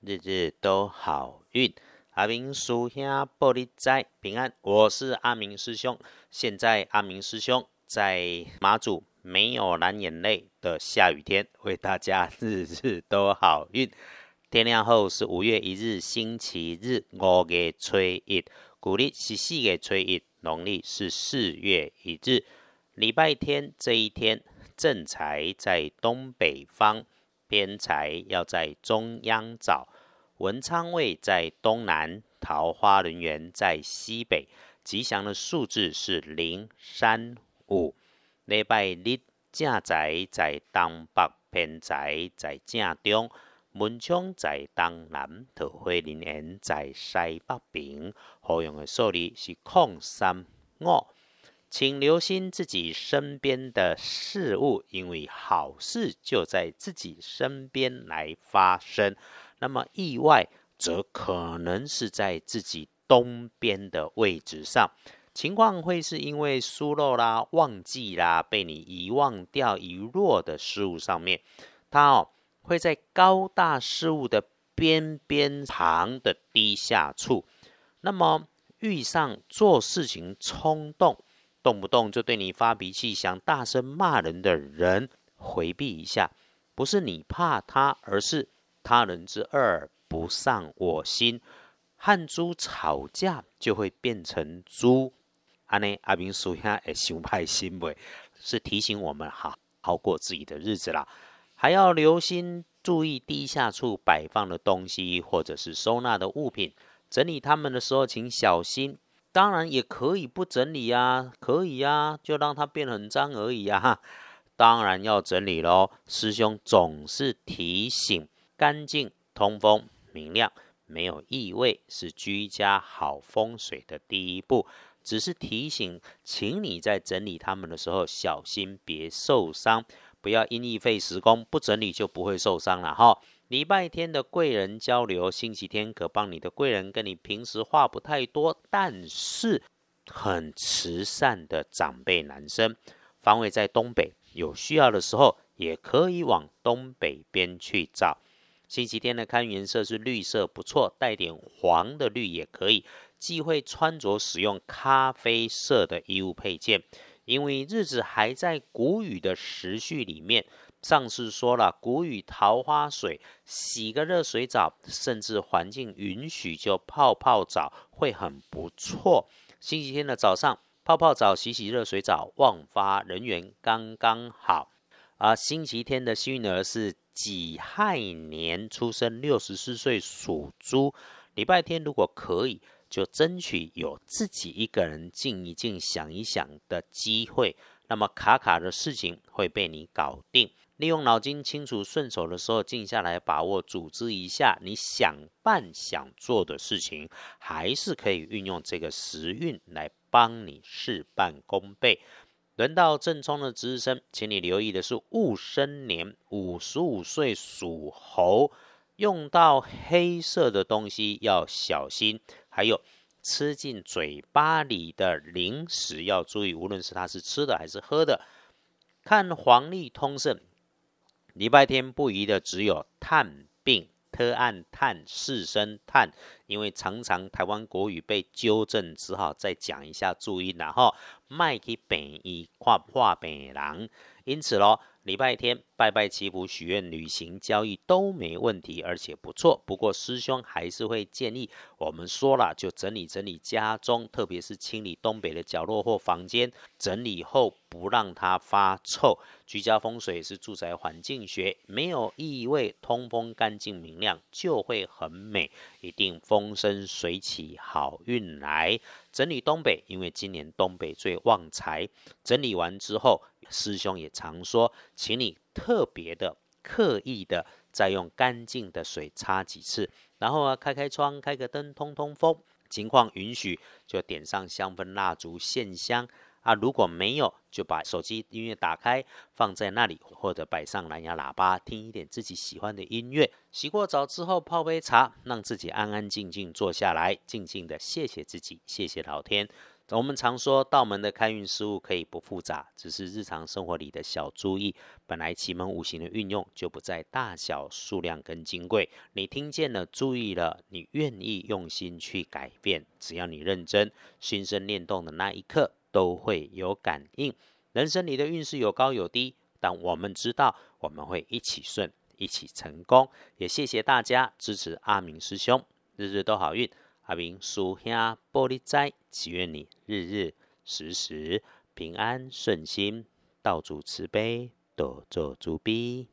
日日都好运。阿明师兄玻璃斋平安，我是阿明师兄。现在阿明师兄在马祖没有蓝眼泪的下雨天，为大家日日都好运。天亮后是五月一日星期日，五月初一，古历是四月初一，农历是四月一日，礼拜天这一天，正财在东北方，偏财要在中央找。文昌位在东南，桃花人缘在西北，吉祥的数字是零、三、五。礼拜日正宅在东北，偏宅在正中，文昌在东南，桃花人缘在西北边。好用的数字是空三五，请留心自己身边的事物，因为好事就在自己身边来发生。那么意外则可能是在自己东边的位置上，情况会是因为疏漏啦、忘记啦、被你遗忘掉、遗落的事物上面，它哦会在高大事物的边边旁的低下处。那么遇上做事情冲动，动不动就对你发脾气、想大声骂人的人，回避一下，不是你怕他，而是。他人之恶不上我心，和猪吵架就会变成猪。安尼阿明叔下会想派心未？是提醒我们好好过自己的日子啦，还要留心注意地下处摆放的东西或者是收纳的物品，整理他们的时候请小心。当然也可以不整理啊，可以啊，就让它变很脏而已啊。当然要整理喽，师兄总是提醒。干净、通风、明亮，没有异味，是居家好风水的第一步。只是提醒，请你在整理它们的时候小心，别受伤。不要因意费时工，不整理就不会受伤了哈。礼拜天的贵人交流，星期天可帮你的贵人跟你平时话不太多，但是很慈善的长辈男生，方位在东北，有需要的时候也可以往东北边去找。星期天的看颜色是绿色，不错，带点黄的绿也可以。忌讳穿着使用咖啡色的衣物配件，因为日子还在谷雨的时序里面。上次说了，谷雨桃花水，洗个热水澡，甚至环境允许就泡泡澡会很不错。星期天的早上泡泡澡，洗洗热水澡，旺发人缘刚刚好。而星期天的幸运儿是。己亥年出生，六十四岁属猪。礼拜天如果可以，就争取有自己一个人静一静、想一想的机会。那么卡卡的事情会被你搞定。利用脑筋清楚顺手的时候，静下来把握、组织一下你想办、想做的事情，还是可以运用这个时运来帮你事半功倍。轮到正冲的值日生，请你留意的是戊申年五十五岁属猴，用到黑色的东西要小心，还有吃进嘴巴里的零食要注意，无论是它是吃的还是喝的。看黄历通胜，礼拜天不宜的只有探病。特案探四声探，因为常常台湾国语被纠正，只好再讲一下注意，然后卖去北医画画北人，因此咯。礼拜天拜拜祈福许愿旅行交易都没问题，而且不错。不过师兄还是会建议我们说了，就整理整理家中，特别是清理东北的角落或房间，整理后不让它发臭。居家风水是住宅环境学，没有异味，通风干净明亮就会很美，一定风生水起，好运来。整理东北，因为今年东北最旺财。整理完之后。师兄也常说，请你特别的、刻意的，再用干净的水擦几次，然后啊，开开窗，开个灯，通通风。情况允许，就点上香氛蜡烛线香啊。如果没有，就把手机音乐打开，放在那里，或者摆上蓝牙喇叭，听一点自己喜欢的音乐。洗过澡之后，泡杯茶，让自己安安静静坐下来，静静的谢谢自己，谢谢老天。我们常说道门的开运事物可以不复杂，只是日常生活里的小注意。本来奇门五行的运用就不在大小、数量跟金贵，你听见了、注意了，你愿意用心去改变，只要你认真，心生念动的那一刻都会有感应。人生里的运势有高有低，但我们知道我们会一起顺，一起成功。也谢谢大家支持阿明师兄，日日都好运。阿明属下玻璃斋，祈愿你日日时时平安顺心，道主慈悲，多做主逼。